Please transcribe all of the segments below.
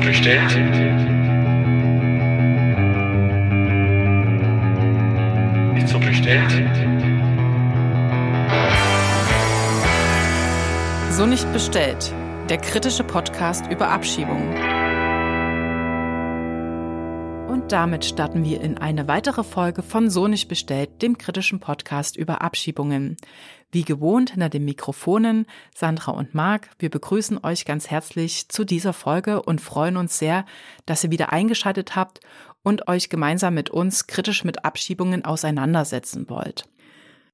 bestellt? Ist so bestellt? So nicht bestellt. Der kritische Podcast über Abschiebungen. Damit starten wir in eine weitere Folge von So nicht bestellt, dem kritischen Podcast über Abschiebungen. Wie gewohnt hinter den Mikrofonen Sandra und Marc. Wir begrüßen euch ganz herzlich zu dieser Folge und freuen uns sehr, dass ihr wieder eingeschaltet habt und euch gemeinsam mit uns kritisch mit Abschiebungen auseinandersetzen wollt.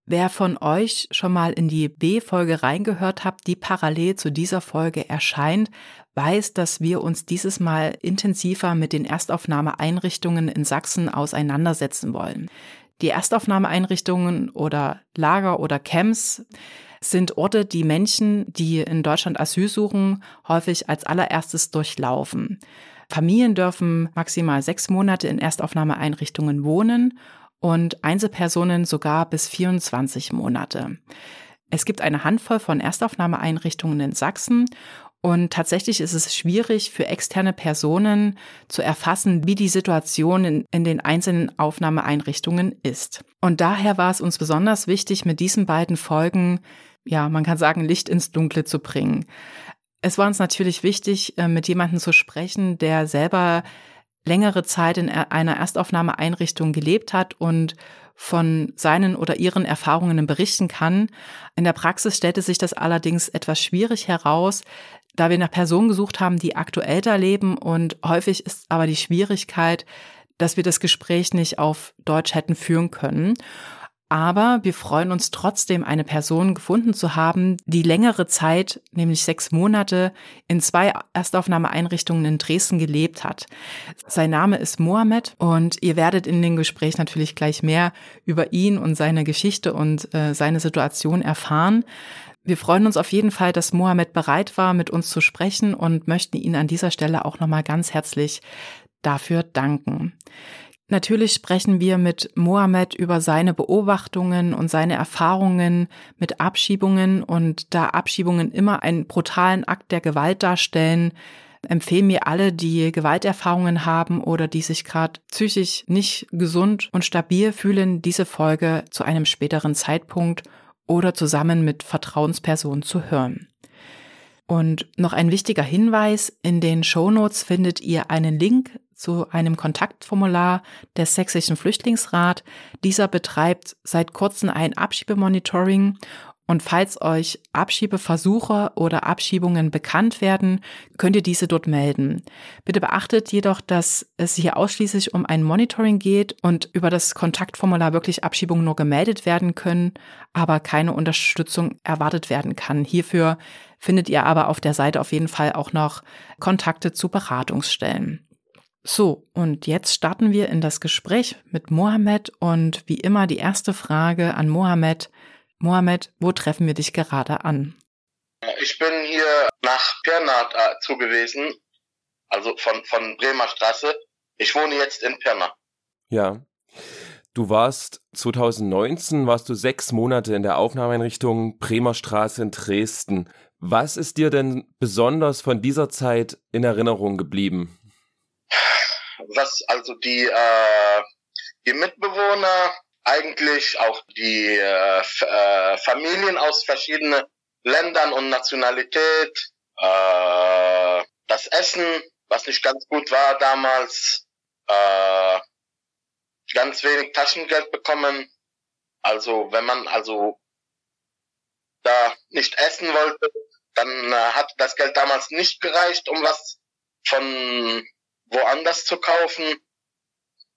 Wer von euch schon mal in die B-Folge reingehört habt, die parallel zu dieser Folge erscheint, weiß, dass wir uns dieses Mal intensiver mit den Erstaufnahmeeinrichtungen in Sachsen auseinandersetzen wollen. Die Erstaufnahmeeinrichtungen oder Lager oder Camps sind Orte, die Menschen, die in Deutschland Asyl suchen, häufig als allererstes durchlaufen. Familien dürfen maximal sechs Monate in Erstaufnahmeeinrichtungen wohnen und Einzelpersonen sogar bis 24 Monate. Es gibt eine Handvoll von Erstaufnahmeeinrichtungen in Sachsen und tatsächlich ist es schwierig für externe Personen zu erfassen, wie die Situation in, in, den einzelnen Aufnahmeeinrichtungen ist. Und daher war es uns besonders wichtig, mit diesen beiden Folgen, ja, man kann sagen, Licht ins Dunkle zu bringen. Es war uns natürlich wichtig, äh, mit jemandem zu sprechen, der selber längere Zeit in einer Erstaufnahmeeinrichtung gelebt hat und von seinen oder ihren Erfahrungen berichten kann. In der Praxis stellte sich das allerdings etwas schwierig heraus, da wir nach Personen gesucht haben, die aktuell da leben und häufig ist aber die Schwierigkeit, dass wir das Gespräch nicht auf Deutsch hätten führen können. Aber wir freuen uns trotzdem, eine Person gefunden zu haben, die längere Zeit, nämlich sechs Monate, in zwei Erstaufnahmeeinrichtungen in Dresden gelebt hat. Sein Name ist Mohamed und ihr werdet in dem Gespräch natürlich gleich mehr über ihn und seine Geschichte und äh, seine Situation erfahren. Wir freuen uns auf jeden Fall, dass Mohamed bereit war, mit uns zu sprechen und möchten ihn an dieser Stelle auch nochmal ganz herzlich dafür danken. Natürlich sprechen wir mit Mohammed über seine Beobachtungen und seine Erfahrungen mit Abschiebungen und da Abschiebungen immer einen brutalen Akt der Gewalt darstellen, empfehlen mir alle, die Gewalterfahrungen haben oder die sich gerade psychisch nicht gesund und stabil fühlen, diese Folge zu einem späteren Zeitpunkt oder zusammen mit Vertrauenspersonen zu hören. Und noch ein wichtiger Hinweis, in den Shownotes findet ihr einen Link zu einem Kontaktformular des Sächsischen Flüchtlingsrat. Dieser betreibt seit kurzem ein Abschiebemonitoring und falls euch Abschiebeversuche oder Abschiebungen bekannt werden, könnt ihr diese dort melden. Bitte beachtet jedoch, dass es hier ausschließlich um ein Monitoring geht und über das Kontaktformular wirklich Abschiebungen nur gemeldet werden können, aber keine Unterstützung erwartet werden kann. Hierfür findet ihr aber auf der Seite auf jeden Fall auch noch Kontakte zu Beratungsstellen. So, und jetzt starten wir in das Gespräch mit Mohammed und wie immer die erste Frage an Mohammed. Mohammed, wo treffen wir dich gerade an? Ich bin hier nach Pirna äh, zugewiesen, also von, von Bremer Straße. Ich wohne jetzt in Pirna. Ja. Du warst 2019, warst du sechs Monate in der Aufnahmeeinrichtung Bremer Straße in Dresden. Was ist dir denn besonders von dieser Zeit in Erinnerung geblieben? was also die, äh, die Mitbewohner, eigentlich auch die äh, äh, Familien aus verschiedenen Ländern und Nationalität, äh, das Essen, was nicht ganz gut war damals, äh, ganz wenig Taschengeld bekommen. Also wenn man also da nicht essen wollte, dann äh, hat das Geld damals nicht gereicht, um was von woanders zu kaufen.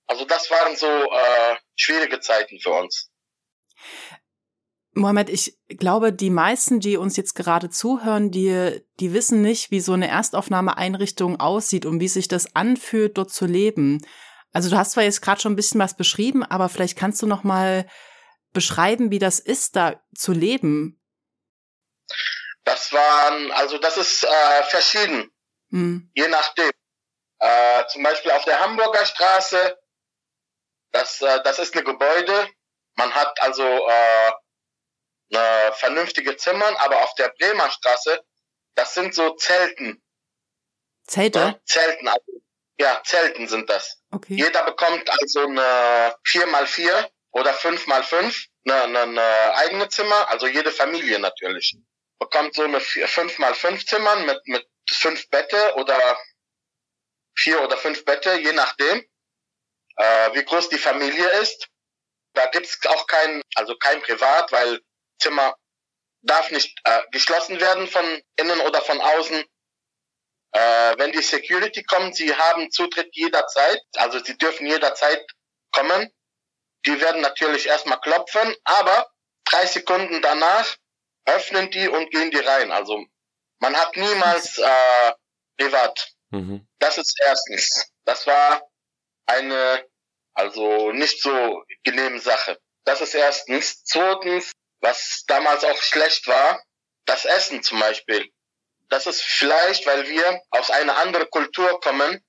Also das waren so äh, schwierige Zeiten für uns. Mohammed, ich glaube, die meisten, die uns jetzt gerade zuhören, die, die wissen nicht, wie so eine Erstaufnahmeeinrichtung aussieht und wie sich das anfühlt, dort zu leben. Also du hast zwar jetzt gerade schon ein bisschen was beschrieben, aber vielleicht kannst du noch mal beschreiben, wie das ist, da zu leben. Das waren, also das ist äh, verschieden, hm. je nachdem. Äh, zum Beispiel auf der Hamburger Straße, das, äh, das ist ein Gebäude. Man hat also äh, eine vernünftige Zimmern, aber auf der Bremer Straße, das sind so Zelten. Zelte? Ja, Zelten, also, ja, Zelten sind das. Okay. Jeder bekommt also eine 4x4 oder 5x5, eine, eine, eine eigene Zimmer, also jede Familie natürlich. Bekommt so eine 5x5 Zimmer mit, mit fünf Bette oder vier oder fünf Bette, je nachdem, äh, wie groß die Familie ist. Da gibt's auch kein, also kein Privat, weil Zimmer darf nicht äh, geschlossen werden von innen oder von außen. Äh, wenn die Security kommt, sie haben Zutritt jederzeit, also sie dürfen jederzeit kommen. Die werden natürlich erstmal klopfen, aber drei Sekunden danach öffnen die und gehen die rein. Also man hat niemals äh, privat. Mhm. Das ist erstens. Das war eine also nicht so genehme Sache. Das ist erstens. Zweitens, was damals auch schlecht war, das Essen zum Beispiel. Das ist vielleicht, weil wir aus einer anderen Kultur kommen.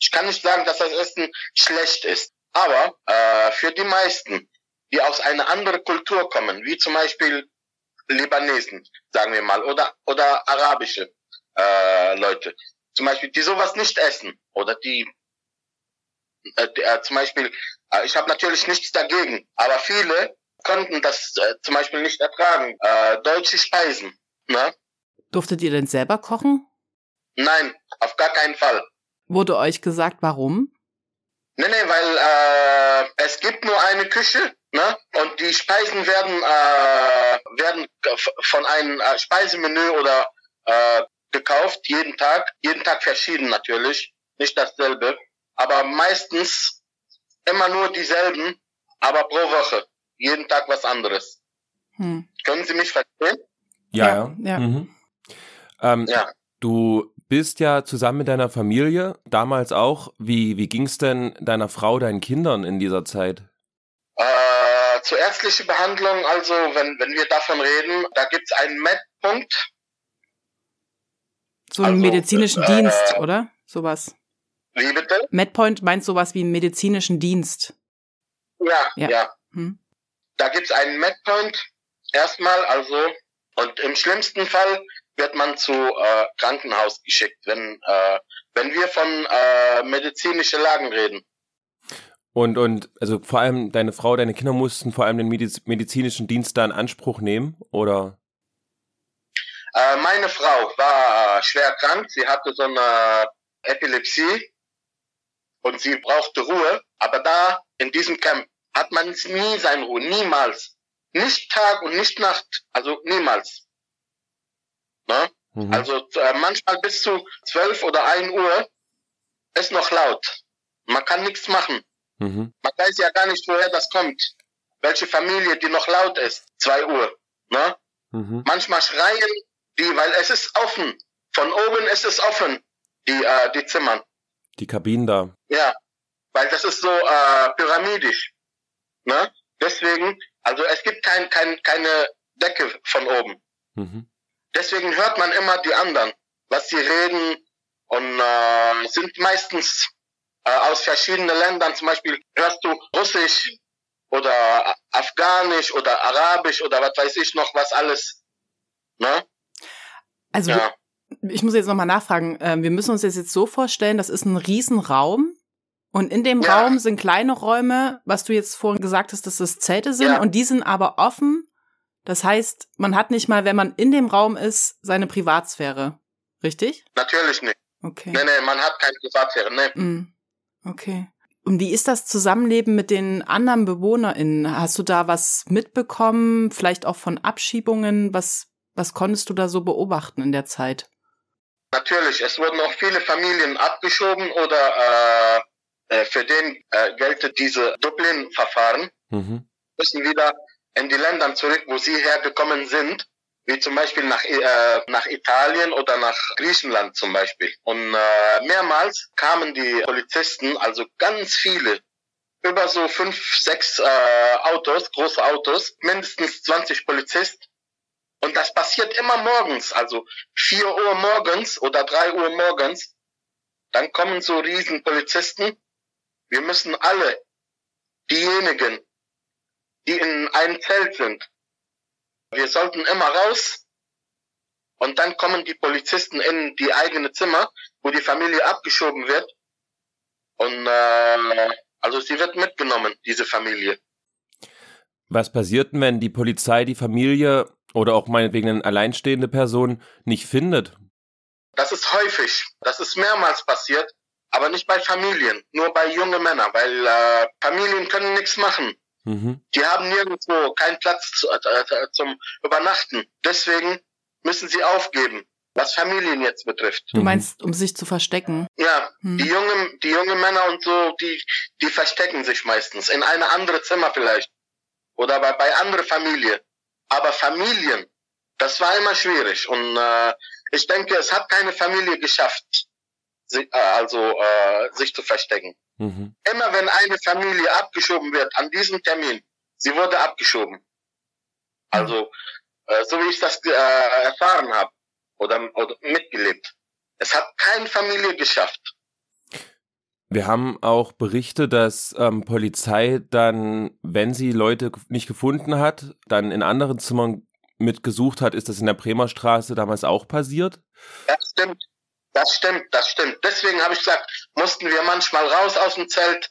Ich kann nicht sagen, dass das Essen schlecht ist, aber äh, für die meisten, die aus einer anderen Kultur kommen, wie zum Beispiel Libanesen, sagen wir mal, oder oder arabische äh, Leute, zum Beispiel, die sowas nicht essen oder die äh, äh, zum Beispiel, äh, ich habe natürlich nichts dagegen, aber viele konnten das äh, zum Beispiel nicht ertragen. Äh, deutsche Speisen, ne? Durftet ihr denn selber kochen? Nein, auf gar keinen Fall. Wurde euch gesagt, warum? Nee, nee, weil äh, es gibt nur eine Küche, ne? Und die Speisen werden äh, werden von einem äh, Speisemenü oder äh, gekauft jeden Tag, jeden Tag verschieden natürlich, nicht dasselbe, aber meistens immer nur dieselben, aber pro Woche, jeden Tag was anderes. Hm. Können Sie mich verstehen? Ja, Ja, ja. ja. Mhm. Ähm, Ja. Du bist ja zusammen mit deiner Familie, damals auch. Wie, wie ging's denn deiner Frau, deinen Kindern in dieser Zeit? Äh, zur ärztlichen Behandlung, also wenn, wenn wir davon reden, da gibt's einen Med-Punkt. So einen Also, medizinischen äh, Dienst, oder? Sowas. Wie bitte? MedPoint meint sowas wie einen medizinischen Dienst. Ja, Ja. ja. Hm? Da gibt's einen Medpoint erstmal, also und im schlimmsten Fall wird man zu äh, Krankenhaus geschickt, wenn äh, wenn wir von äh, medizinischen Lagen reden. Und, und, also vor allem deine Frau, deine Kinder mussten vor allem den Mediz medizinischen Dienst da in Anspruch nehmen, oder? Äh, meine Frau war schwer krank, sie hatte so eine Epilepsie und sie brauchte Ruhe, aber da in diesem Camp hat man nie seine Ruhe, niemals. Nicht Tag und nicht Nacht, also niemals. Ne? Mhm. Also äh, manchmal bis zu 12 oder 1 Uhr ist noch laut. Man kann nichts machen. Mhm. Man weiß ja gar nicht, woher das kommt. Welche Familie, die noch laut ist. 2 Uhr. Ne? Mhm. Manchmal schreien die, weil es ist offen. Von oben ist es offen, die, äh, die Zimmern. Die Kabinen da. Ja, weil das ist so äh, pyramidisch. Ne? Deswegen, also es gibt kein, kein, keine Decke von oben. Mhm. Deswegen hört man immer die anderen, was sie reden und äh, sind meistens äh, aus verschiedenen Ländern. Zum Beispiel hörst du Russisch oder Afghanisch oder Arabisch oder was weiß ich noch was alles. Ne? Also Ja. Ich muss jetzt nochmal nachfragen. Ähm, wir müssen uns das jetzt so vorstellen, das ist ein Riesenraum. Und in dem Ja. Raum sind kleine Räume, was du jetzt vorhin gesagt hast, dass das Zelte sind. Ja. Und die sind aber offen. Das heißt, man hat nicht mal, wenn man in dem Raum ist, seine Privatsphäre. Richtig? Natürlich nicht. Okay. Nee, nee, man hat keine Privatsphäre. Nee. Mm, Okay. Und wie ist das Zusammenleben mit den anderen BewohnerInnen? Hast du da was mitbekommen? Vielleicht auch von Abschiebungen? Was, was konntest du da so beobachten in der Zeit? Natürlich, es wurden auch viele Familien abgeschoben oder äh, äh, für den äh, geltet diese Dublin-Verfahren, Mhm. müssen wieder in die Länder zurück, wo sie hergekommen sind, wie zum Beispiel nach, äh, nach Italien oder nach Griechenland zum Beispiel. Und äh, mehrmals kamen die Polizisten, also ganz viele, über so fünf, sechs äh, Autos, große Autos, mindestens 20 Polizisten. Und das passiert immer morgens, also 4 Uhr morgens oder 3 Uhr morgens. Dann kommen so riesen Polizisten. Wir müssen alle, diejenigen, die in einem Zelt sind, wir sollten immer raus und dann kommen die Polizisten in die eigene Zimmer, wo die Familie abgeschoben wird. Und äh, also sie wird mitgenommen, diese Familie. Was passiert wenn die Polizei die Familie oder auch meinetwegen eine alleinstehende Person nicht findet? Das ist häufig. Das ist mehrmals passiert, aber nicht bei Familien, nur bei jungen Männern, weil äh, Familien können nichts machen. Mhm. Die haben nirgendwo keinen Platz zu, äh, äh, zum Übernachten. Deswegen müssen sie aufgeben, was Familien jetzt betrifft. Du meinst, um sich zu verstecken? Ja, mhm. die jungen, die jungen Männer und so, die, die verstecken sich meistens in eine andere Zimmer vielleicht oder bei, bei andere Familie. Aber Familien, das war immer schwierig und äh, ich denke, es hat keine Familie geschafft, sie, äh, also äh, sich zu verstecken. Mhm. Immer wenn eine Familie abgeschoben wird an diesem Termin, sie wurde abgeschoben. Also äh, so wie ich das äh, erfahren habe oder, oder mitgelebt. Es hat keine Familie geschafft. Wir haben auch Berichte, dass ähm, Polizei dann, wenn sie Leute nicht gefunden hat, dann in anderen Zimmern mitgesucht hat. Ist das in der Bremer Straße damals auch passiert? Das stimmt. Das stimmt, das stimmt. Deswegen habe ich gesagt, mussten wir manchmal raus aus dem Zelt.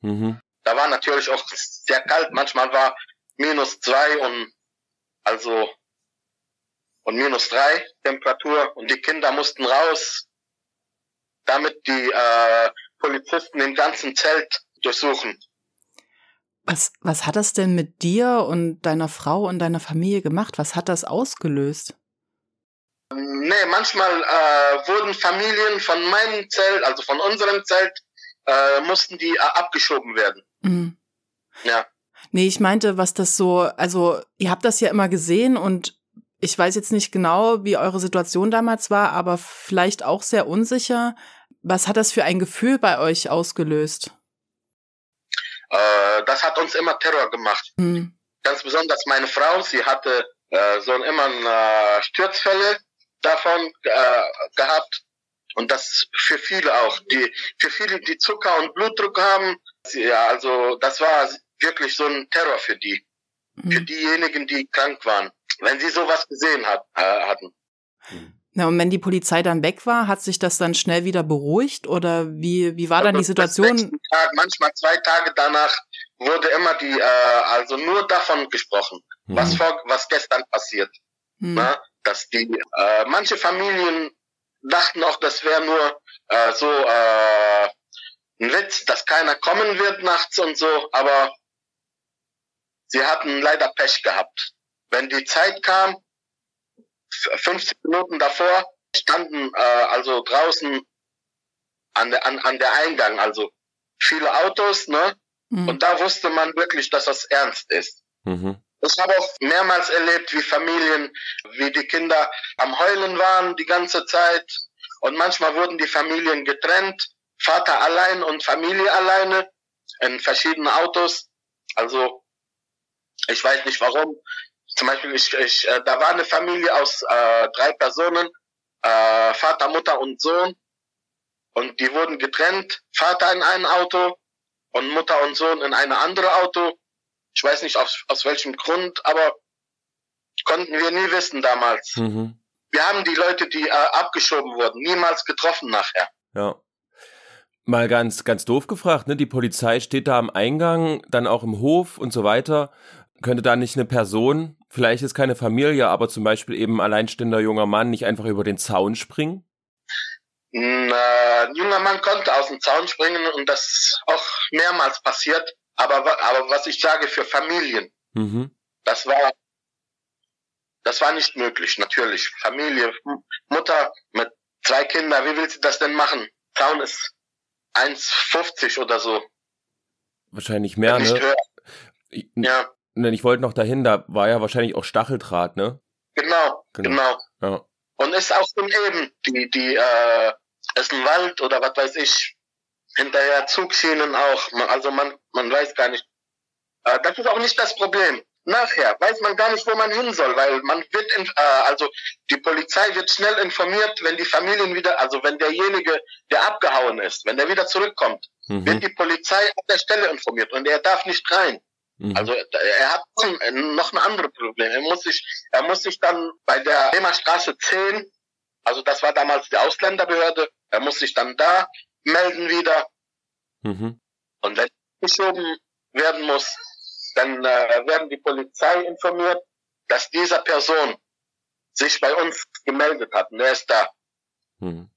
Mhm. Da war natürlich auch sehr kalt. Manchmal war minus zwei und also und minus drei Temperatur und die Kinder mussten raus, damit die äh, Polizisten im ganzen Zelt durchsuchen. Was, was hat das denn mit dir und deiner Frau und deiner Familie gemacht? Was hat das ausgelöst? Nee, manchmal äh, wurden Familien von meinem Zelt, also von unserem Zelt, äh, mussten die äh, abgeschoben werden. Mhm. Ja. Nee, ich meinte, was das so, also ihr habt das ja immer gesehen und ich weiß jetzt nicht genau, wie eure Situation damals war, aber vielleicht auch sehr unsicher. Was hat das für ein Gefühl bei euch ausgelöst? Äh, das hat uns immer Terror gemacht. Mhm. Ganz besonders meine Frau, sie hatte äh, so immer äh, Sturzfälle davon äh, gehabt. Und das für viele auch. Die, für viele, die Zucker und Blutdruck haben, ja, also das war wirklich so ein Terror für die. Mhm. Für diejenigen, die krank waren. Wenn sie sowas gesehen hat, äh, hatten. Na, und wenn die Polizei dann weg war, hat sich das dann schnell wieder beruhigt oder wie, wie war dann die also Situation? Tag, manchmal zwei Tage danach wurde immer die, äh, also nur davon gesprochen, mhm. was vor, was gestern passiert. Mhm. Na, dass die, äh, manche Familien dachten auch, das wäre nur äh, so äh, ein Witz, dass keiner kommen wird nachts und so, aber sie hatten leider Pech gehabt. Wenn die Zeit kam, 50 Minuten davor, standen äh, also draußen an der, an, an der Eingang, also viele Autos, ne? Mhm. Und da wusste man wirklich, dass das ernst ist. Mhm. Ich habe auch mehrmals erlebt, wie Familien, wie die Kinder am Heulen waren die ganze Zeit. Und manchmal wurden die Familien getrennt, Vater allein und Familie alleine in verschiedenen Autos. Also ich weiß nicht warum. Zum Beispiel, ich, ich, äh, da war eine Familie aus äh, drei Personen, äh, Vater, Mutter und Sohn. Und die wurden getrennt, Vater in ein Auto und Mutter und Sohn in ein anderes Auto. Ich weiß nicht aus, aus welchem Grund, aber konnten wir nie wissen damals. Mhm. Wir haben die Leute, die äh, abgeschoben wurden, niemals getroffen nachher. Ja. Mal ganz, ganz doof gefragt, ne? Die Polizei steht da am Eingang, dann auch im Hof und so weiter. Könnte da nicht eine Person, vielleicht ist keine Familie, aber zum Beispiel eben alleinstehender junger Mann, nicht einfach über den Zaun springen? Ein äh, junger Mann konnte aus dem Zaun springen und das auch mehrmals passiert. Aber, aber was ich sage für Familien, mhm. das war, das war nicht möglich, natürlich. Familie, Mutter mit zwei Kindern, wie will sie das denn machen? Zaun ist 1,50 oder so. Wahrscheinlich mehr, ne? Ich, ja. Ich wollte noch dahin, da war ja wahrscheinlich auch Stacheldraht, ne? Genau, genau. genau. Ja. Und ist auch eben die, die, äh, ist ein Wald oder was weiß ich, hinterher Zugschienen auch. Also man, man weiß gar nicht. Äh, das ist auch nicht das Problem. Nachher weiß man gar nicht, wo man hin soll, weil man wird, in, äh, also die Polizei wird schnell informiert, wenn die Familien wieder, also wenn derjenige, der abgehauen ist, wenn der wieder zurückkommt, mhm. wird die Polizei auf der Stelle informiert und er darf nicht rein. Mhm. Also er hat noch ein anderes Problem. Er muss sich, er muss sich dann bei der Bremer Straße 10, also das war damals die Ausländerbehörde, er muss sich dann da melden wieder. Mhm. Und wenn geschoben werden muss, dann äh, werden die Polizei informiert, dass dieser Person sich bei uns gemeldet hat und er ist da. Mhm.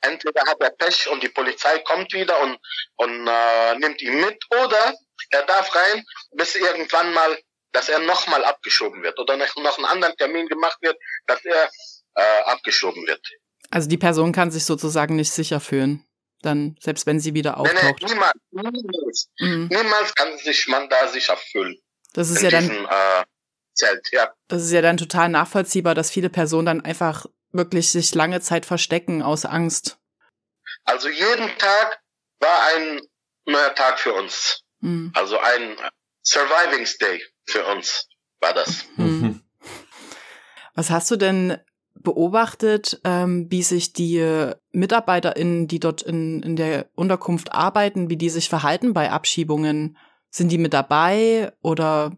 Entweder hat er Pech und die Polizei kommt wieder und, und äh, nimmt ihn mit oder er darf rein, bis irgendwann mal, dass er nochmal abgeschoben wird oder noch, einen anderen Termin gemacht wird, dass er äh, abgeschoben wird. Also die Person kann sich sozusagen nicht sicher fühlen, dann selbst wenn sie wieder auftaucht. Nee, nee, niemals, niemals, mhm. niemals kann sich man da sicher fühlen. Das ist ja diesem, dann äh, Zelt, ja. Das ist ja dann total nachvollziehbar, dass viele Personen dann einfach wirklich sich lange Zeit verstecken aus Angst. Also jeden Tag war ein neuer Tag für uns. Mhm. Also ein Surviving Day für uns war das. Mhm. Was hast du denn beobachtet, ähm, wie sich die MitarbeiterInnen, die dort in, in der Unterkunft arbeiten, wie die sich verhalten bei Abschiebungen? Sind die mit dabei oder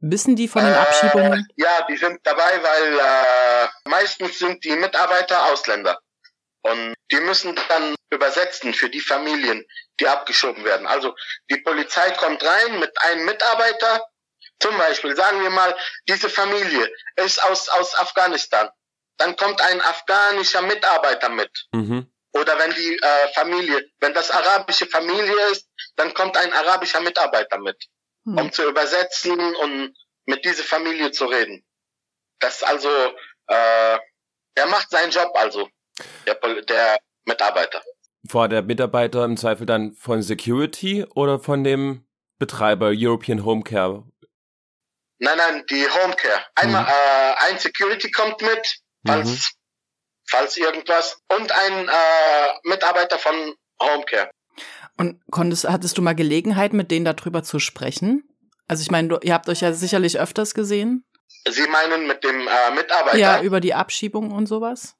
wissen die von den Abschiebungen? Äh, ja, die sind dabei, weil äh, meistens sind die Mitarbeiter Ausländer. Und die müssen dann übersetzen für die Familien, die abgeschoben werden. Also die Polizei kommt rein mit einem Mitarbeiter, zum Beispiel, sagen wir mal, diese Familie ist aus, aus Afghanistan. Dann kommt ein afghanischer Mitarbeiter mit. Mhm. Oder wenn die äh, Familie, wenn das arabische Familie ist, dann kommt ein arabischer Mitarbeiter mit, mhm. um zu übersetzen und mit dieser Familie zu reden. Das also, äh, er macht seinen Job also der, der Mitarbeiter. War der Mitarbeiter im Zweifel dann von Security oder von dem Betreiber European Home Care? Nein, nein, die Home Care. Einmal mhm. äh, ein Security kommt mit, falls, mhm. falls irgendwas, und ein äh, Mitarbeiter von Home Care. Und konntest, hattest du mal Gelegenheit, mit denen darüber zu sprechen? Also ich meine, ihr habt euch ja sicherlich öfters gesehen. Sie meinen mit dem äh, Mitarbeiter? Ja, über die Abschiebung und sowas?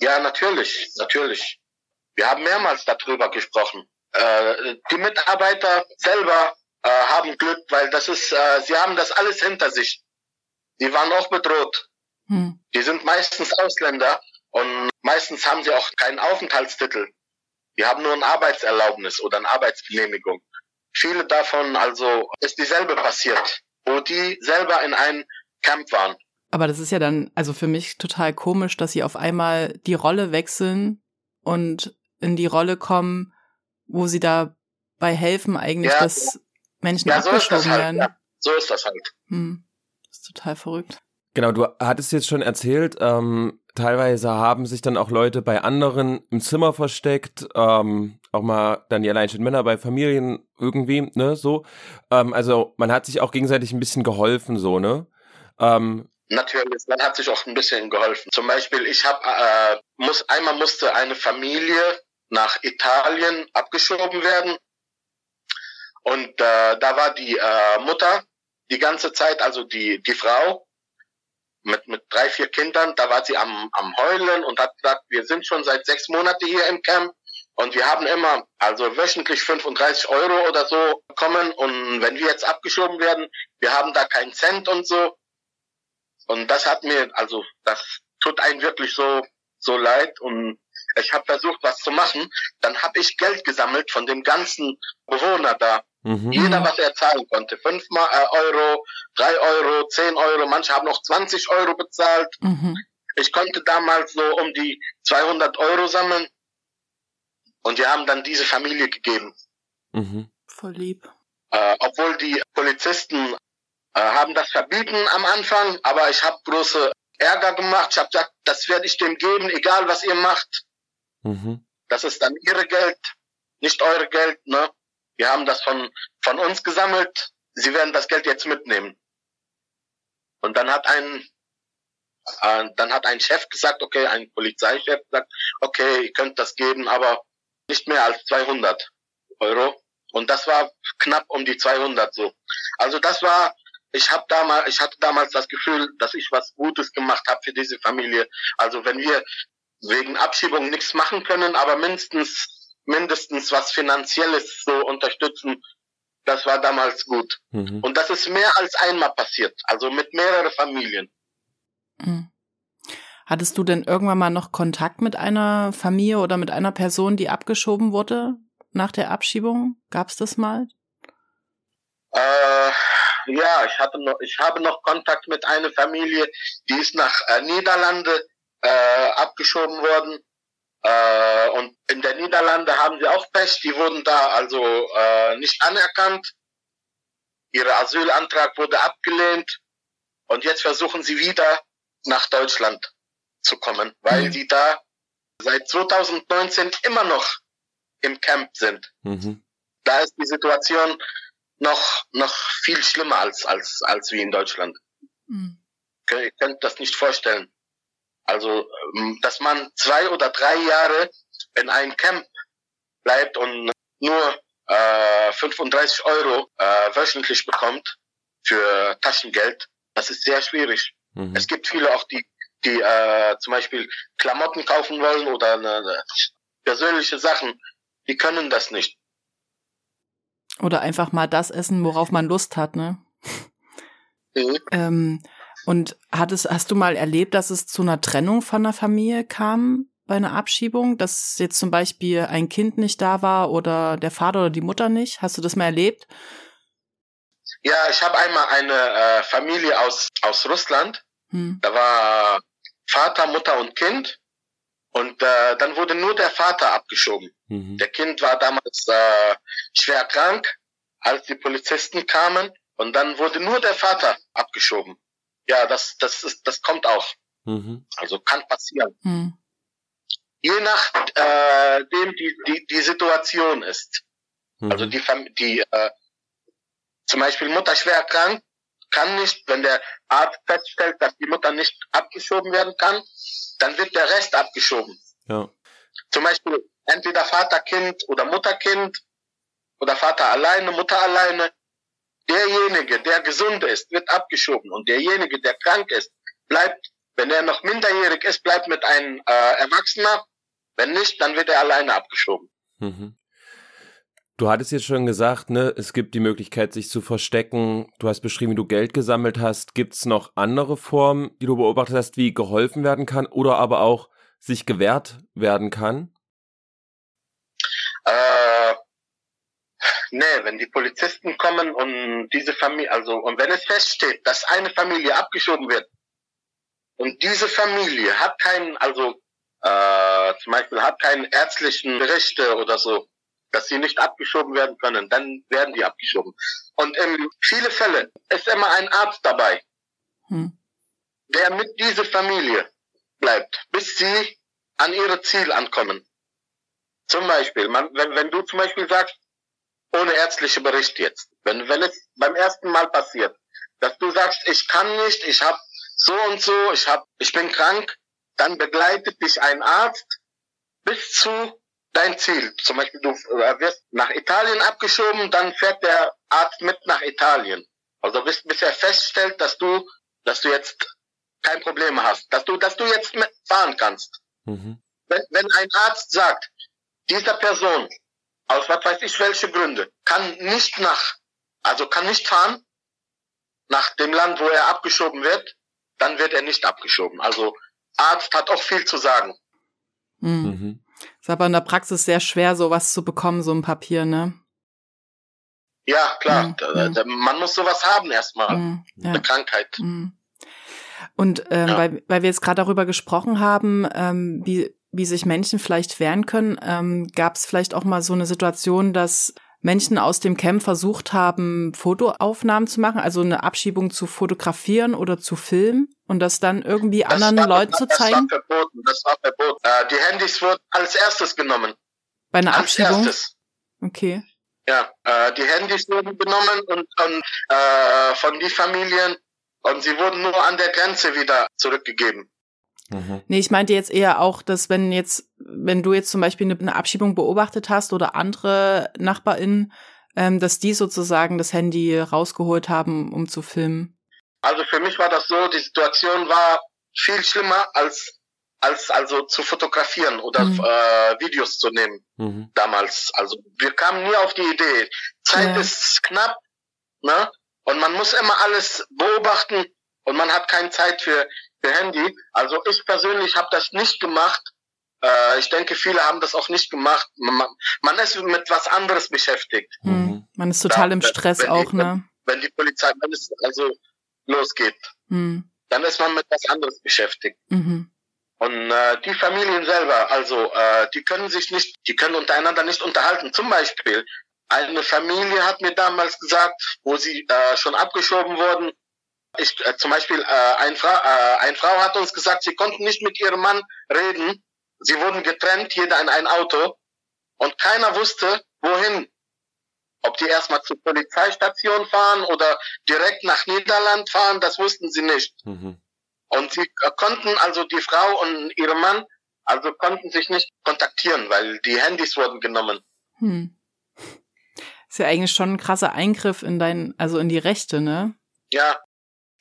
Ja, natürlich, natürlich. Wir haben mehrmals darüber gesprochen. Äh, die Mitarbeiter selber äh, haben Glück, weil das ist, äh, sie haben das alles hinter sich. Die waren auch bedroht. Hm. Die sind meistens Ausländer und meistens haben sie auch keinen Aufenthaltstitel. Die haben nur ein Arbeitserlaubnis oder eine Arbeitsgenehmigung. Viele davon also ist dieselbe passiert, wo die selber in einem Camp waren. Aber das ist ja dann, also für mich total komisch, dass sie auf einmal die Rolle wechseln und in die Rolle kommen, wo sie dabei helfen, eigentlich, ja, dass Menschen ja, so abgeschoben halt, werden. Ja, so ist das halt. Hm, das ist total verrückt. Genau, du hattest jetzt schon erzählt, ähm, teilweise haben sich dann auch Leute bei anderen im Zimmer versteckt, ähm, auch mal dann die alleinstehenden Männer bei Familien irgendwie, ne, so. Ähm, also man hat sich auch gegenseitig ein bisschen geholfen, so, ne? Ähm, Natürlich, man hat sich auch ein bisschen geholfen. Zum Beispiel, ich habe äh, muss einmal musste eine Familie nach Italien abgeschoben werden und äh, da war die äh, Mutter die ganze Zeit, also die die Frau mit mit drei vier Kindern, da war sie am am heulen und hat gesagt, wir sind schon seit sechs Monaten hier im Camp und wir haben immer also wöchentlich 35 Euro oder so bekommen und wenn wir jetzt abgeschoben werden, wir haben da keinen Cent und so und das hat mir, also das tut einen wirklich so, so leid. Und ich habe versucht, was zu machen. Dann habe ich Geld gesammelt von dem ganzen Bewohner da. Mhm. Jeder, was er zahlen konnte. Fünf äh, Euro, drei Euro, zehn Euro. Manche haben noch 20 Euro bezahlt. Mhm. Ich konnte damals so um die 200 Euro sammeln. Und wir haben dann diese Familie gegeben. Mhm. Voll lieb. Äh, obwohl die Polizisten äh, haben das verbieten am Anfang, aber ich habe große Ärger gemacht. Ich habe gesagt, das werde ich dem geben, egal was ihr macht. Mhm. Das ist dann ihre Geld, nicht eure Geld. Ne? Wir haben das von, von uns gesammelt. Sie werden das Geld jetzt mitnehmen. Und dann hat ein äh, dann hat ein Chef gesagt, okay, ein Polizeichef gesagt, okay, ihr könnt das geben, aber nicht mehr als 200 Euro. Und das war knapp um die 200 so. Also das war ich habe damals, ich hatte damals das Gefühl, dass ich was Gutes gemacht habe für diese Familie. Also wenn wir wegen Abschiebung nichts machen können, aber mindestens mindestens was finanzielles so unterstützen, Das war damals gut. Mhm. Und das ist mehr als einmal passiert, also mit mehreren Familien. Mhm. Hattest du denn irgendwann mal noch Kontakt mit einer Familie oder mit einer Person, die abgeschoben wurde nach der Abschiebung? Gab es das mal? Äh, ja, ich hatte noch, ich habe noch Kontakt mit einer Familie, die ist nach äh, Niederlande äh, abgeschoben worden. Äh, und in der Niederlande haben sie auch Pech, die wurden da also äh, nicht anerkannt. Ihr Asylantrag wurde abgelehnt und jetzt versuchen sie wieder nach Deutschland zu kommen, weil mhm. die da seit 2019 immer noch im Camp sind. Mhm. Da ist die Situation noch, noch viel schlimmer als, als, als wie in Deutschland. Mhm. Ihr könnt das nicht vorstellen. Also, ähm, dass man zwei oder drei Jahre in einem Camp bleibt und nur äh, 35 Euro äh, wöchentlich bekommt für Taschengeld, das ist sehr schwierig. Mhm. Es gibt viele auch, die, die äh, zum Beispiel Klamotten kaufen wollen oder eine, eine persönliche Sachen, die können das nicht. Oder einfach mal das essen, worauf man Lust hat, ne? Mhm. Ähm, und hattest, hast du mal erlebt, dass es zu einer Trennung von einer Familie kam bei einer Abschiebung, dass jetzt zum Beispiel ein Kind nicht da war oder der Vater oder die Mutter nicht? Hast du das mal erlebt? Ja, ich habe einmal eine äh, Familie aus, aus Russland. Hm. Da war Vater, Mutter und Kind. Und äh, dann wurde nur der Vater abgeschoben. Mhm. Der Kind war damals äh, schwer krank, als die Polizisten kamen. Und dann wurde nur der Vater abgeschoben ja, das, das ist, das kommt auch. Mhm. Also kann passieren. Mhm. Je nachdem äh, die, die, die Situation ist. Mhm. Also die, die äh, zum Beispiel Mutter schwer krank, kann nicht, wenn der Arzt feststellt, dass die Mutter nicht abgeschoben werden kann, dann wird der Rest abgeschoben. Ja. Zum Beispiel entweder Vater-Kind oder Mutter-Kind oder Vater alleine, Mutter alleine. Derjenige, der gesund ist, wird abgeschoben und derjenige, der krank ist, bleibt, wenn er noch minderjährig ist, bleibt mit einem äh, Erwachsener. Wenn nicht, dann wird er alleine abgeschoben. Mhm. Du hattest jetzt schon gesagt, ne, es gibt die Möglichkeit, sich zu verstecken. Du hast beschrieben, wie du Geld gesammelt hast. Gibt es noch andere Formen, die du beobachtet hast, wie geholfen werden kann oder aber auch sich gewährt werden kann? Äh, Nee, wenn die Polizisten kommen und diese Familie, also, und wenn es feststeht, dass eine Familie abgeschoben wird und diese Familie hat keinen, also, äh, zum Beispiel hat keinen ärztlichen Berichte oder so, dass sie nicht abgeschoben werden können, dann werden die abgeschoben. Und in viele Fälle ist immer ein Arzt dabei, hm. der mit dieser Familie bleibt, bis sie an ihre Ziel ankommen. Zum Beispiel, man, wenn, wenn du zum Beispiel sagst, ohne ärztliche Bericht jetzt. Wenn, wenn es beim ersten Mal passiert, dass du sagst, ich kann nicht, ich habe so und so, ich hab, ich bin krank, dann begleitet dich ein Arzt bis zu dein Ziel. Zum Beispiel du äh, wirst nach Italien abgeschoben, dann fährt der Arzt mit nach Italien. Also bis, bis er feststellt, dass du, dass du jetzt kein Problem hast, dass du, dass du jetzt fahren kannst. Mhm. Wenn, wenn ein Arzt sagt, dieser Person aus was weiß ich welche Gründe, kann nicht nach, also kann nicht fahren nach dem Land, wo er abgeschoben wird, dann wird er nicht abgeschoben. Also Arzt hat auch viel zu sagen. Mhm. Mhm. Ist aber in der Praxis sehr schwer, sowas zu bekommen, so ein Papier, ne? Ja, klar. Mhm. Da, da, man muss sowas haben erstmal. Mhm. Ja. Eine Krankheit. Mhm. Und ähm, ja. weil, weil wir jetzt gerade darüber gesprochen haben, ähm, wie wie sich Menschen vielleicht wehren können. Ähm, Gab es vielleicht auch mal so eine Situation, dass Menschen aus dem Camp versucht haben, Fotoaufnahmen zu machen, also eine Abschiebung zu fotografieren oder zu filmen und das dann irgendwie das anderen war, Leuten zu zeigen? Das war verboten, das war verboten. Äh, die Handys wurden als erstes genommen. Bei einer als Abschiebung? Erstes. Okay. Ja, äh, die Handys wurden genommen und, und äh, von die Familien und sie wurden nur an der Grenze wieder zurückgegeben. Mhm. Nee, ich meinte jetzt eher auch, dass wenn jetzt, wenn du jetzt zum Beispiel eine, eine Abschiebung beobachtet hast oder andere NachbarInnen, ähm, dass die sozusagen das Handy rausgeholt haben, um zu filmen. Also für mich war das so, die Situation war viel schlimmer als als also zu fotografieren oder Mhm. äh, Videos zu nehmen Mhm. damals. Also wir kamen nie auf die Idee. Zeit Ja. ist knapp, ne? Und man muss immer alles beobachten und man hat keine Zeit für, für Handy. Also ich persönlich habe das nicht gemacht. Äh, ich denke, viele haben das auch nicht gemacht. Man, man ist mit was anderes beschäftigt. Mhm. Hm. Man ist total Ja, im wenn- Stress wenn auch, ne? Wenn die Polizei, wenn es also losgeht, Hm. dann ist man mit was anderes beschäftigt. Mhm. Und äh, die Familien selber, also äh, die können sich nicht, die können untereinander nicht unterhalten. Zum Beispiel eine Familie hat mir damals gesagt, wo sie äh, schon abgeschoben wurden. Ich, äh, zum Beispiel äh, ein Frau, äh, eine Frau hat uns gesagt, sie konnten nicht mit ihrem Mann reden. Sie wurden getrennt, jeder in ein Auto und keiner wusste, wohin. Ob die erstmal zur Polizeistation fahren oder direkt nach Niederland fahren, das wussten sie nicht. Mhm. Und sie äh, konnten, also die Frau und ihr Mann, also konnten sich nicht kontaktieren, weil die Handys wurden genommen. Hm. Ist ja eigentlich schon ein krasser Eingriff in dein, also in die Rechte, ne? Ja,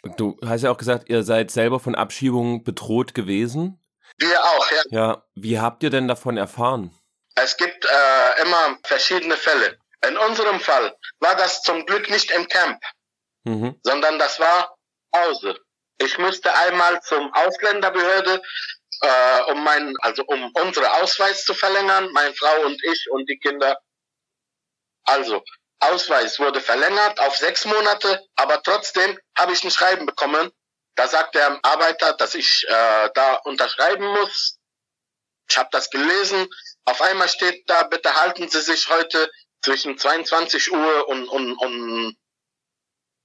Du hast ja auch gesagt, ihr seid selber von Abschiebungen bedroht gewesen. wir auch, ja. Ja, wie habt ihr denn davon erfahren? Es gibt äh, immer verschiedene Fälle. In unserem Fall war das zum Glück nicht im Camp, Mhm. sondern das war Hause. Ich musste einmal zum Ausländerbehörde, äh, um meinen, also um unsere Ausweis zu verlängern, meine Frau und ich und die Kinder. Also Ausweis wurde verlängert auf sechs Monate, aber trotzdem habe ich ein Schreiben bekommen. Da sagt der Arbeiter, dass ich äh, da unterschreiben muss. Ich habe das gelesen. Auf einmal steht da, bitte halten Sie sich heute zwischen 22 Uhr und, und, und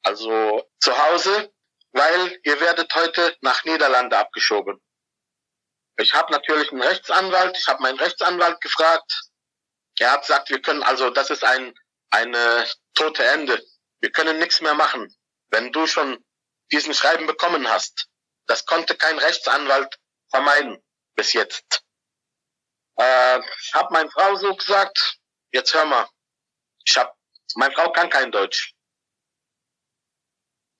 also zu Hause, weil ihr werdet heute nach Niederlande abgeschoben. Ich habe natürlich einen Rechtsanwalt, ich habe meinen Rechtsanwalt gefragt. Er hat gesagt, wir können also, das ist ein eine tote Ende. Wir können nichts mehr machen. Wenn du schon diesen Schreiben bekommen hast, das konnte kein Rechtsanwalt vermeiden bis jetzt. Äh, habe meine Frau so gesagt, jetzt hör mal, ich hab, meine Frau kann kein Deutsch.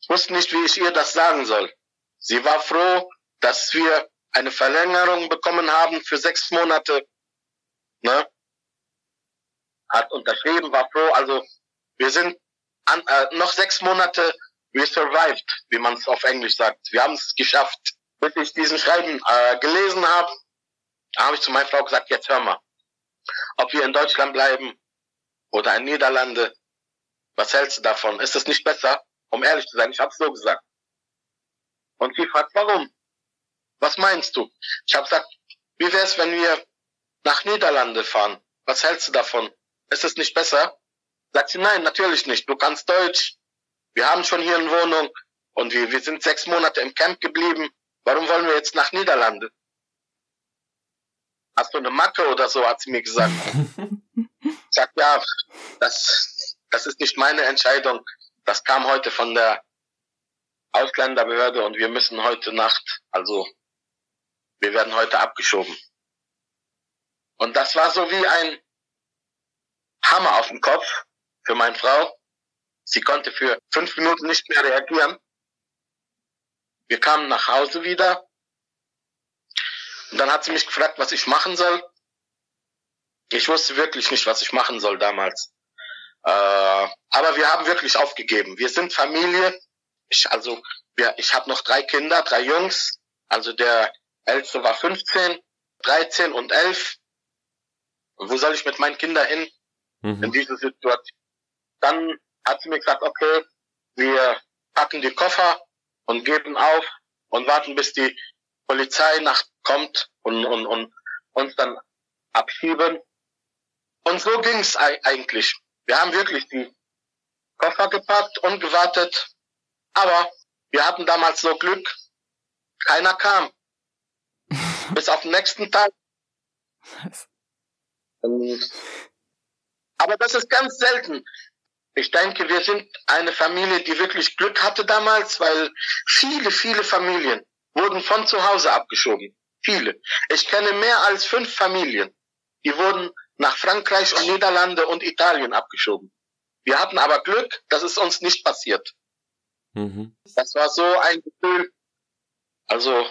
Ich wusste nicht, wie ich ihr das sagen soll. Sie war froh, dass wir eine Verlängerung bekommen haben für sechs Monate. Ne? Hat unterschrieben, war froh. Also wir sind an, äh, noch sechs Monate, we survived, wie man es auf Englisch sagt. Wir haben es geschafft. Bis ich diesen Schreiben äh, gelesen habe, habe ich zu meiner Frau gesagt, jetzt hör mal, ob wir in Deutschland bleiben oder in Niederlande, was hältst du davon? Ist es nicht besser? Um ehrlich zu sein, ich habe so gesagt. Und sie fragt, warum? Was meinst du? Ich habe gesagt, wie wäre es, wenn wir nach Niederlande fahren? Was hältst du davon? Ist es nicht besser? Sagt sie, nein, natürlich nicht. Du kannst Deutsch. Wir haben schon hier eine Wohnung und wir, wir sind sechs Monate im Camp geblieben. Warum wollen wir jetzt nach Niederlande? Hast du eine Macke oder so, hat sie mir gesagt. Ich sag, ja, das, das ist nicht meine Entscheidung. Das kam heute von der Ausländerbehörde und wir müssen heute Nacht, also wir werden heute abgeschoben. Und das war so wie ein Hammer auf dem Kopf für meine Frau. Sie konnte für fünf Minuten nicht mehr reagieren. Wir kamen nach Hause wieder. Und dann hat sie mich gefragt, was ich machen soll. Ich wusste wirklich nicht, was ich machen soll damals. Äh, aber wir haben wirklich aufgegeben. Wir sind Familie. Ich, also, wir, ich habe noch drei Kinder, drei Jungs. Also der älteste war 15, 13 und 11. Wo soll ich mit meinen Kindern hin in Mhm. diese Situation? Dann hat sie mir gesagt, okay, wir packen die Koffer und geben auf und warten, bis die Polizei nachkommt und, und, und uns dann abschieben. Und so ging's ei- eigentlich. Wir haben wirklich die Koffer gepackt und gewartet. Aber wir hatten damals so Glück, keiner kam. Bis auf den nächsten Tag. Und- Aber das ist ganz selten. Ich denke, wir sind eine Familie, die wirklich Glück hatte damals, weil viele, viele Familien wurden von zu Hause abgeschoben. Viele. Ich kenne mehr als fünf Familien, die wurden nach Frankreich und Niederlande und Italien abgeschoben. Wir hatten aber Glück, dass es uns nicht passiert. Mhm. Das war so ein Gefühl. Also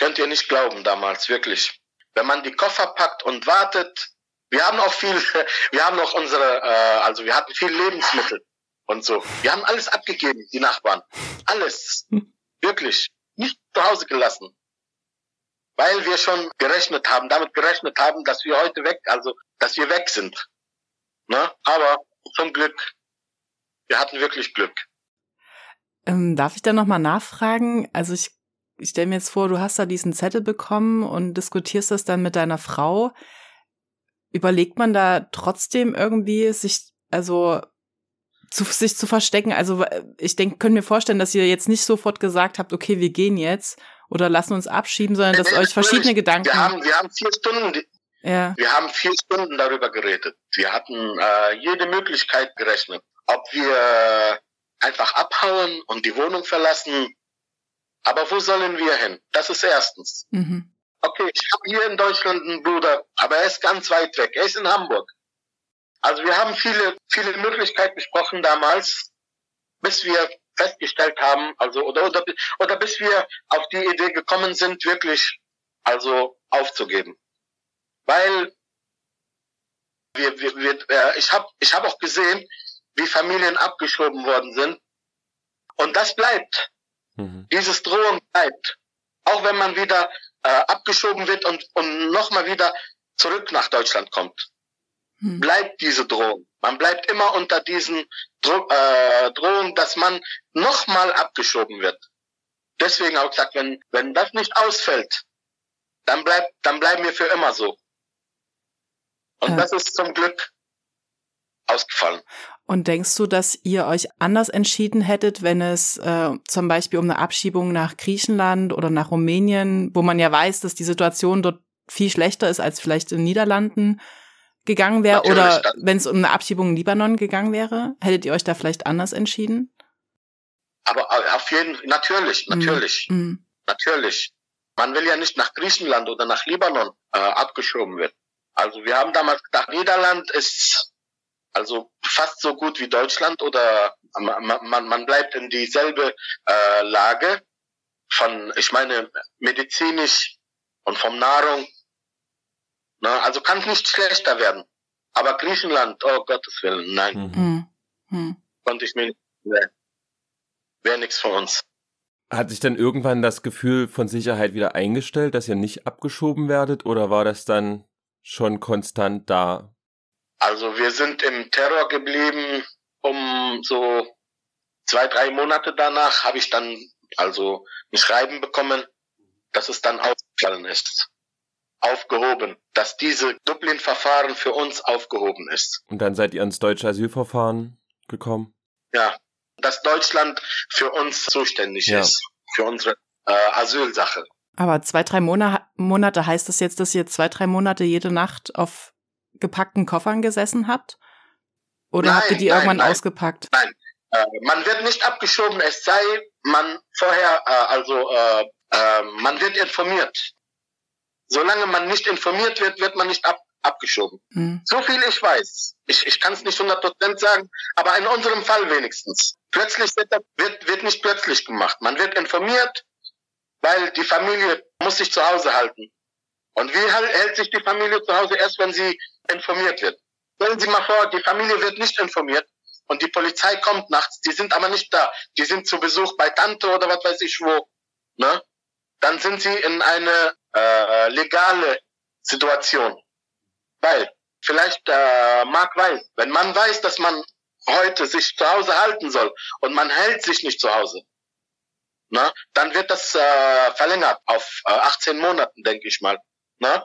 Könnt ihr nicht glauben damals, wirklich. Wenn man die Koffer packt und wartet, wir haben auch viel, wir haben auch unsere, äh, also wir hatten viel Lebensmittel und so. Wir haben alles abgegeben, die Nachbarn. Alles. Wirklich. Nicht zu Hause gelassen. Weil wir schon gerechnet haben, damit gerechnet haben, dass wir heute weg, also, dass wir weg sind. Ne? Aber zum Glück, wir hatten wirklich Glück. Ähm, darf ich da nochmal nachfragen? Also ich, ich stelle mir jetzt vor, du hast da diesen Zettel bekommen und diskutierst das dann mit deiner Frau. Überlegt man da trotzdem irgendwie, sich, also zu, sich zu verstecken? Also ich denke, können mir vorstellen, dass ihr jetzt nicht sofort gesagt habt, okay, wir gehen jetzt oder lassen uns abschieben, sondern dass euch verschiedene Gedanken. Wir haben, wir haben vier Stunden, ja. wir haben vier Stunden darüber geredet. Wir hatten äh, jede Möglichkeit gerechnet, ob wir einfach abhauen und die Wohnung verlassen. Aber wo sollen wir hin? Das ist erstens. Mhm. Okay, ich habe hier in Deutschland einen Bruder, aber er ist ganz weit weg. Er ist in Hamburg. Also wir haben viele, viele Möglichkeiten besprochen damals, bis wir festgestellt haben, also oder, oder, oder bis wir auf die Idee gekommen sind, wirklich also aufzugeben. Weil wir, wir, wir, äh, ich habe ich hab auch gesehen, wie Familien abgeschoben worden sind. Und das bleibt. Mhm. Dieses Drohen bleibt. Auch wenn man wieder äh, abgeschoben wird und, und nochmal wieder zurück nach Deutschland kommt. Mhm. Bleibt diese Drohung. Man bleibt immer unter diesen Dro äh, Drohungen, dass man nochmal abgeschoben wird. Deswegen auch gesagt, wenn, wenn das nicht ausfällt, dann bleibt, dann bleiben wir für immer so. Und ja. das ist zum Glück ausgefallen. Und denkst du, dass ihr euch anders entschieden hättet, wenn es äh, zum Beispiel um eine Abschiebung nach Griechenland oder nach Rumänien, wo man ja weiß, dass die Situation dort viel schlechter ist als vielleicht in den Niederlanden gegangen wäre, oder wenn es um eine Abschiebung in Libanon gegangen wäre, hättet ihr euch da vielleicht anders entschieden? Aber äh, auf jeden Fall, natürlich, mhm. natürlich, mm. natürlich. Man will ja nicht nach Griechenland oder nach Libanon äh, abgeschoben werden. Also wir haben damals gedacht, Niederland ist also fast so gut wie Deutschland oder man, man, man bleibt in dieselbe äh, Lage von, ich meine, medizinisch und vom Nahrung. Ne? Also kann es nicht schlechter werden. Aber Griechenland, oh Gottes Willen, nein. Mhm. Mhm. Konnte ich mir nicht, nee. wäre nichts für uns. Hat sich dann irgendwann das Gefühl von Sicherheit wieder eingestellt, dass ihr nicht abgeschoben werdet, oder war das dann schon konstant da? Also wir sind im Terror geblieben, um so zwei, drei Monate danach habe ich dann also ein Schreiben bekommen, dass es dann ausgefallen ist. Aufgehoben, dass diese Dublin-Verfahren für uns aufgehoben ist. Und dann seid ihr ans deutsche Asylverfahren gekommen? Ja, dass Deutschland für uns zuständig ja. ist, für unsere äh, Asylsache. Aber zwei, drei Monate heißt das jetzt, dass ihr zwei, drei Monate jede Nacht auf gepackten Koffern gesessen habt? Oder nein, habt ihr die nein, irgendwann nein, ausgepackt? Nein, äh, man wird nicht abgeschoben, es sei man vorher, äh, also äh, äh, man wird informiert. Solange man nicht informiert wird, wird man nicht ab, abgeschoben. Mhm. So viel ich weiß. Ich, ich kann es nicht 100% sagen, aber in unserem Fall wenigstens. Plötzlich wird, wird, wird nicht plötzlich gemacht. Man wird informiert, weil die Familie muss sich zu Hause halten. Und wie hält sich die Familie zu Hause erst, wenn sie informiert wird? Stellen Sie mal vor, die Familie wird nicht informiert und die Polizei kommt nachts, die sind aber nicht da, die sind zu Besuch bei Tante oder was weiß ich wo, ne? Dann sind sie in eine äh, legale Situation. Weil vielleicht äh, Mark weiß, wenn man weiß, dass man heute sich zu Hause halten soll und man hält sich nicht zu Hause, ne, dann wird das äh, verlängert auf äh, 18 Monaten, denke ich mal. Ne?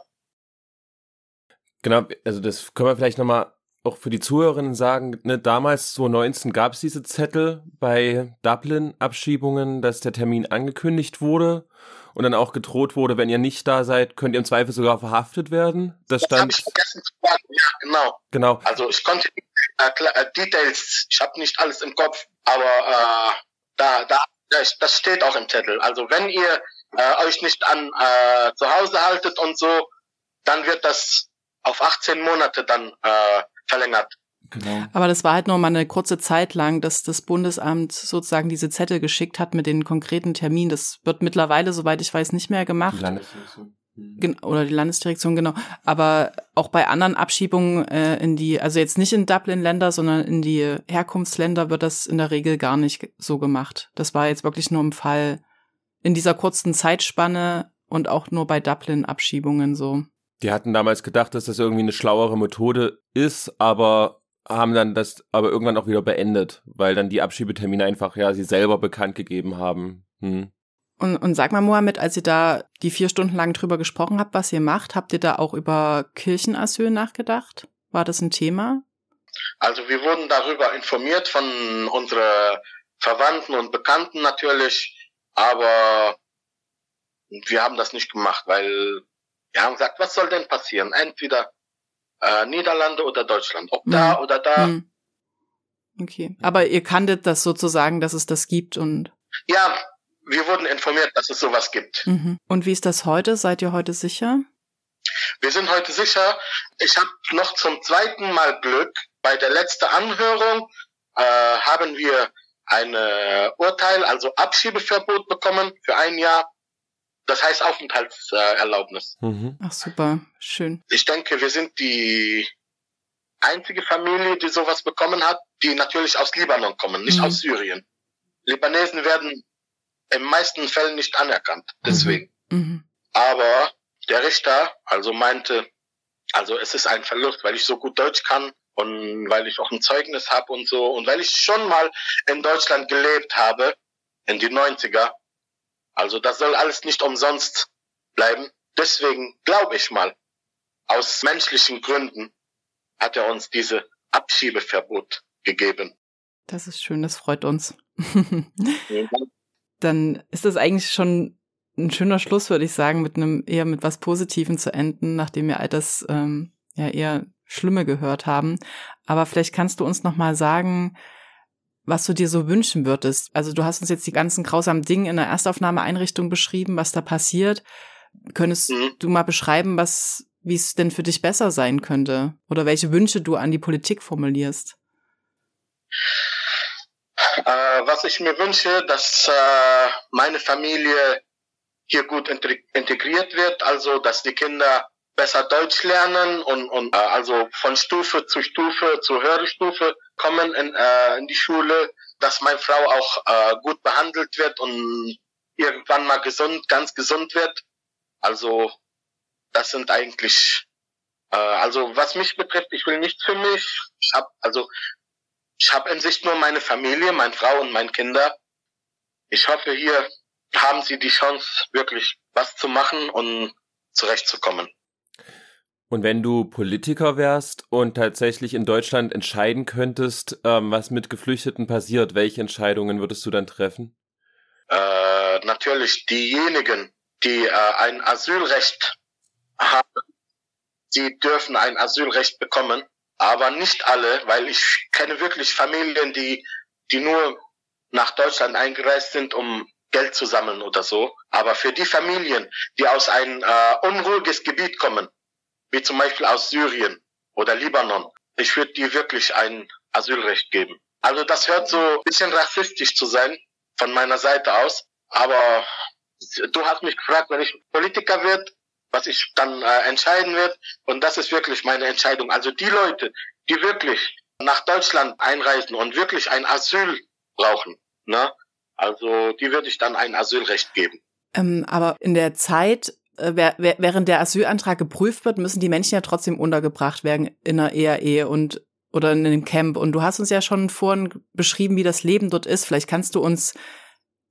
Genau, also das können wir vielleicht nochmal auch für die Zuhörerinnen sagen, ne, damals 2019 gab es diese Zettel bei Dublin-Abschiebungen, dass der Termin angekündigt wurde und dann auch gedroht wurde, wenn ihr nicht da seid, könnt ihr im Zweifel sogar verhaftet werden. Das, das stand. Ich vergessen zu sagen. Ja, genau. Genau. Also ich konnte äh, Details, ich habe nicht alles im Kopf, aber äh, da, da, das steht auch im Zettel. Also wenn ihr äh, euch nicht an äh, zu Hause haltet und so, dann wird das auf 18 Monate dann äh, verlängert. Genau. Aber das war halt nur mal eine kurze Zeit lang, dass das Bundesamt sozusagen diese Zettel geschickt hat mit den konkreten Terminen. Das wird mittlerweile, soweit ich weiß, nicht mehr gemacht. Die Landesdirektion. Mhm. Oder die Landesdirektion, genau. Aber auch bei anderen Abschiebungen äh, in die, also jetzt nicht in Dublin-Länder, sondern in die Herkunftsländer wird das in der Regel gar nicht so gemacht. Das war jetzt wirklich nur im Fall in dieser kurzen Zeitspanne und auch nur bei Dublin-Abschiebungen so. Die hatten damals gedacht, dass das irgendwie eine schlauere Methode ist, aber haben dann das aber irgendwann auch wieder beendet, weil dann die Abschiebetermine einfach ja sie selber bekannt gegeben haben. Hm. Und, und sag mal, Mohammed, als ihr da die vier Stunden lang drüber gesprochen habt, was ihr macht, habt ihr da auch über Kirchenasyl nachgedacht? War das ein Thema? Also wir wurden darüber informiert von unseren Verwandten und Bekannten natürlich, aber wir haben das nicht gemacht, weil wir haben gesagt, was soll denn passieren? Entweder äh, Niederlande oder Deutschland, ob mhm. da oder da. Mhm. Okay, aber ihr kanntet das sozusagen, dass es das gibt und. Ja, wir wurden informiert, dass es sowas gibt. Mhm. Und wie ist das heute? Seid ihr heute sicher? Wir sind heute sicher. Ich habe noch zum zweiten Mal Glück. Bei der letzten Anhörung äh, haben wir ein Urteil, also Abschiebeverbot bekommen für ein Jahr. Das heißt Aufenthaltserlaubnis. Mhm. Ach super, schön. Ich denke, wir sind die einzige Familie, die sowas bekommen hat, die natürlich aus Libanon kommen, nicht mhm. aus Syrien. Libanesen werden in meisten Fällen nicht anerkannt. Deswegen. Mhm. mhm. Aber der Richter also meinte, also es ist ein Verlust, weil ich so gut Deutsch kann und weil ich auch ein Zeugnis habe und so und weil ich schon mal in Deutschland gelebt habe in die 90er. Also das soll alles nicht umsonst bleiben. Deswegen glaube ich mal, aus menschlichen Gründen hat er uns diese Abschiebeverbot gegeben. Das ist schön, das freut uns. dann ist das eigentlich schon ein schöner Schluss, würde ich sagen, mit einem eher mit was Positivem zu enden, nachdem wir all das ähm, ja eher Schlimme gehört haben. Aber vielleicht kannst du uns noch mal sagen, was du dir so wünschen würdest. Also du hast uns jetzt die ganzen grausamen Dinge in der Erstaufnahmeeinrichtung beschrieben, was da passiert. Könntest mhm. du mal beschreiben, was, wie es denn für dich besser sein könnte? Oder welche Wünsche du an die Politik formulierst? Äh, was ich mir wünsche, dass äh, meine Familie hier gut integriert wird, also dass die Kinder besser Deutsch lernen und, und äh, also von Stufe zu Stufe zu höhere Stufe kommen in, äh, in die Schule, dass meine Frau auch äh, gut behandelt wird und irgendwann mal gesund, ganz gesund wird. Also das sind eigentlich, äh, also was mich betrifft, ich will nichts für mich. Ich hab, also ich habe in Sicht nur meine Familie, meine Frau und meine Kinder. Ich hoffe, hier haben sie die Chance, wirklich was zu machen und zurechtzukommen. Und wenn du Politiker wärst und tatsächlich in Deutschland entscheiden könntest, ähm, was mit Geflüchteten passiert, welche Entscheidungen würdest du dann treffen? Äh, natürlich diejenigen, die äh, ein Asylrecht haben, die dürfen ein Asylrecht bekommen aber nicht alle, weil ich kenne wirklich Familien, die, die nur nach Deutschland eingereist sind, um Geld zu sammeln oder so. Aber für die Familien, die aus ein äh, unruhiges Gebiet kommen, wie zum Beispiel aus Syrien oder Libanon, ich würde die wirklich ein Asylrecht geben. Also das hört so ein bisschen rassistisch zu sein von meiner Seite aus, aber du hast mich gefragt, wenn ich Politiker wird, was ich dann äh, entscheiden wird. Und das ist wirklich meine Entscheidung. Also die Leute, die wirklich nach Deutschland einreisen und wirklich ein Asyl brauchen, ne? Also die würde ich dann ein Asylrecht geben. Ähm, aber in der Zeit, während der Asylantrag geprüft wird, müssen die Menschen ja trotzdem untergebracht werden in einer ERE und oder in einem Camp. Und du hast uns ja schon vorhin beschrieben, wie das Leben dort ist. Vielleicht kannst du uns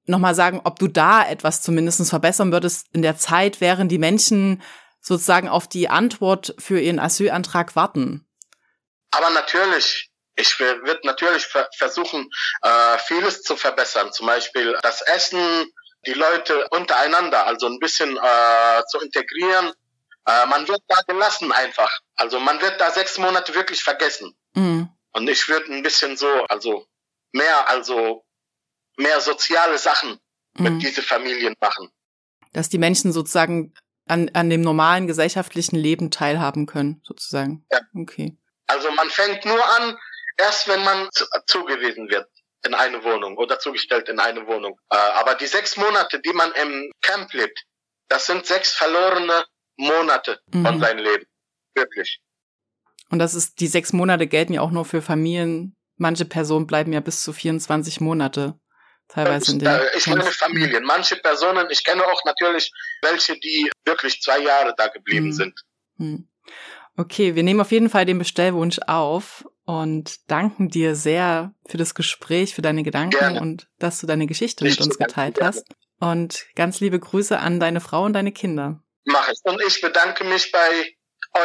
nochmal sagen, ob du da etwas zumindest verbessern würdest in der Zeit, während die Menschen sozusagen auf die Antwort für ihren Asylantrag warten. Aber natürlich, ich würde natürlich versuchen, äh, vieles zu verbessern. Zum Beispiel das Essen, die Leute untereinander, also ein bisschen äh, zu integrieren. Äh, man wird da gelassen einfach. Also man wird da sechs Monate wirklich vergessen. Mhm. Und ich würde ein bisschen so, also mehr, also mehr soziale Sachen mit mhm. diesen Familien machen. Dass die Menschen sozusagen an, an dem normalen gesellschaftlichen Leben teilhaben können, sozusagen. Ja. Okay. Also man fängt nur an, erst wenn man zugewiesen wird in eine Wohnung oder zugestellt in eine Wohnung. Äh, aber die sechs Monate, die man im Camp lebt, das sind sechs verlorene Monate mhm. von seinem Leben. Wirklich. Und das ist, die sechs Monate gelten ja auch nur für Familien. Manche Personen bleiben ja bis zu 24 Monate teilweise in den äh, Ich meine Familien. Manche Personen, ich kenne auch natürlich welche, die wirklich zwei Jahre da geblieben mhm. sind. Mhm. Okay, wir nehmen auf jeden Fall den Bestellwunsch auf und danken dir sehr für das Gespräch, für deine Gedanken Gerne. und dass du deine Geschichte ich mit uns geteilt hast. Und ganz liebe Grüße an deine Frau und deine Kinder. Mach ich. Und ich bedanke mich bei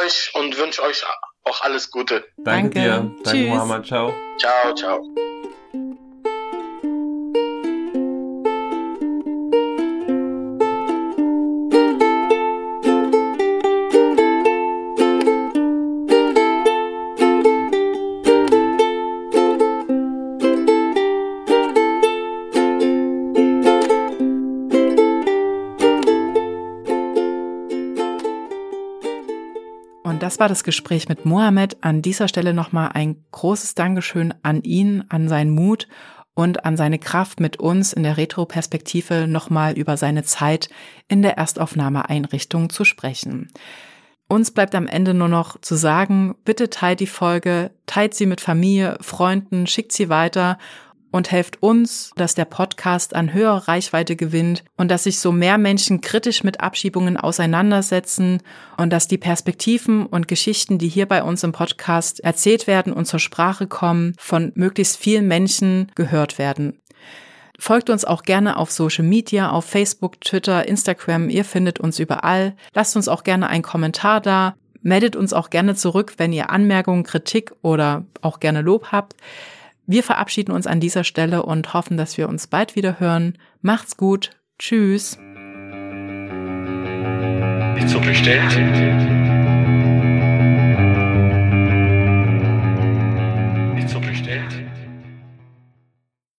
euch und wünsche euch auch alles Gute. Danke, Danke. dir. Danke, Mohammed. Ciao. Ciao, ciao. Das war das Gespräch mit Mohammed. An dieser Stelle nochmal ein großes Dankeschön an ihn, an seinen Mut und an seine Kraft mit uns in der Retroperspektive nochmal über seine Zeit in der Erstaufnahmeeinrichtung zu sprechen. Uns bleibt am Ende nur noch zu sagen, bitte teilt die Folge, teilt sie mit Familie, Freunden, schickt sie weiter und helft uns, dass der Podcast an höhere Reichweite gewinnt und dass sich so mehr Menschen kritisch mit Abschiebungen auseinandersetzen und dass die Perspektiven und Geschichten, die hier bei uns im Podcast erzählt werden und zur Sprache kommen, von möglichst vielen Menschen gehört werden. Folgt uns auch gerne auf Social Media, auf Facebook, Twitter, Instagram. Ihr findet uns überall. Lasst uns auch gerne einen Kommentar da. Meldet uns auch gerne zurück, wenn ihr Anmerkungen, Kritik oder auch gerne Lob habt. Wir verabschieden uns an dieser Stelle und hoffen, dass wir uns bald wieder hören. Macht's gut. Tschüss. Nicht so bestellt.